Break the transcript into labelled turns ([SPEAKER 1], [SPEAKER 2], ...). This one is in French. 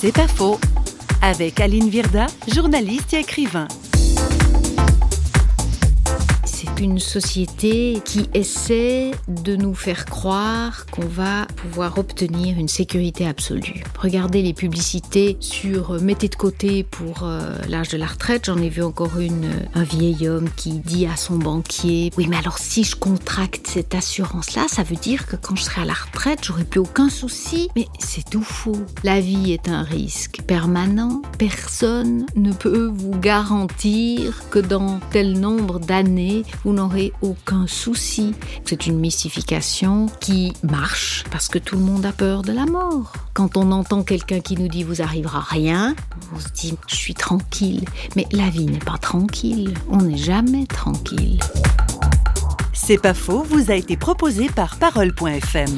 [SPEAKER 1] C'est pas faux. Avec Aline Virda, journaliste et écrivain
[SPEAKER 2] une société qui essaie de nous faire croire qu'on va pouvoir obtenir une sécurité absolue. Regardez les publicités sur euh, mettez de côté pour euh, l'âge de la retraite. J'en ai vu encore une, euh, un vieil homme qui dit à son banquier Oui, mais alors si je contracte cette assurance-là, ça veut dire que quand je serai à la retraite, j'aurai plus aucun souci. Mais c'est tout faux. La vie est un risque permanent. Personne ne peut vous garantir que dans tel nombre d'années, vous n'aurez aucun souci. C'est une mystification qui marche parce que tout le monde a peur de la mort. Quand on entend quelqu'un qui nous dit vous arrivera rien, on se dit je suis tranquille. Mais la vie n'est pas tranquille. On n'est jamais tranquille.
[SPEAKER 1] C'est pas faux, vous a été proposé par parole.fm.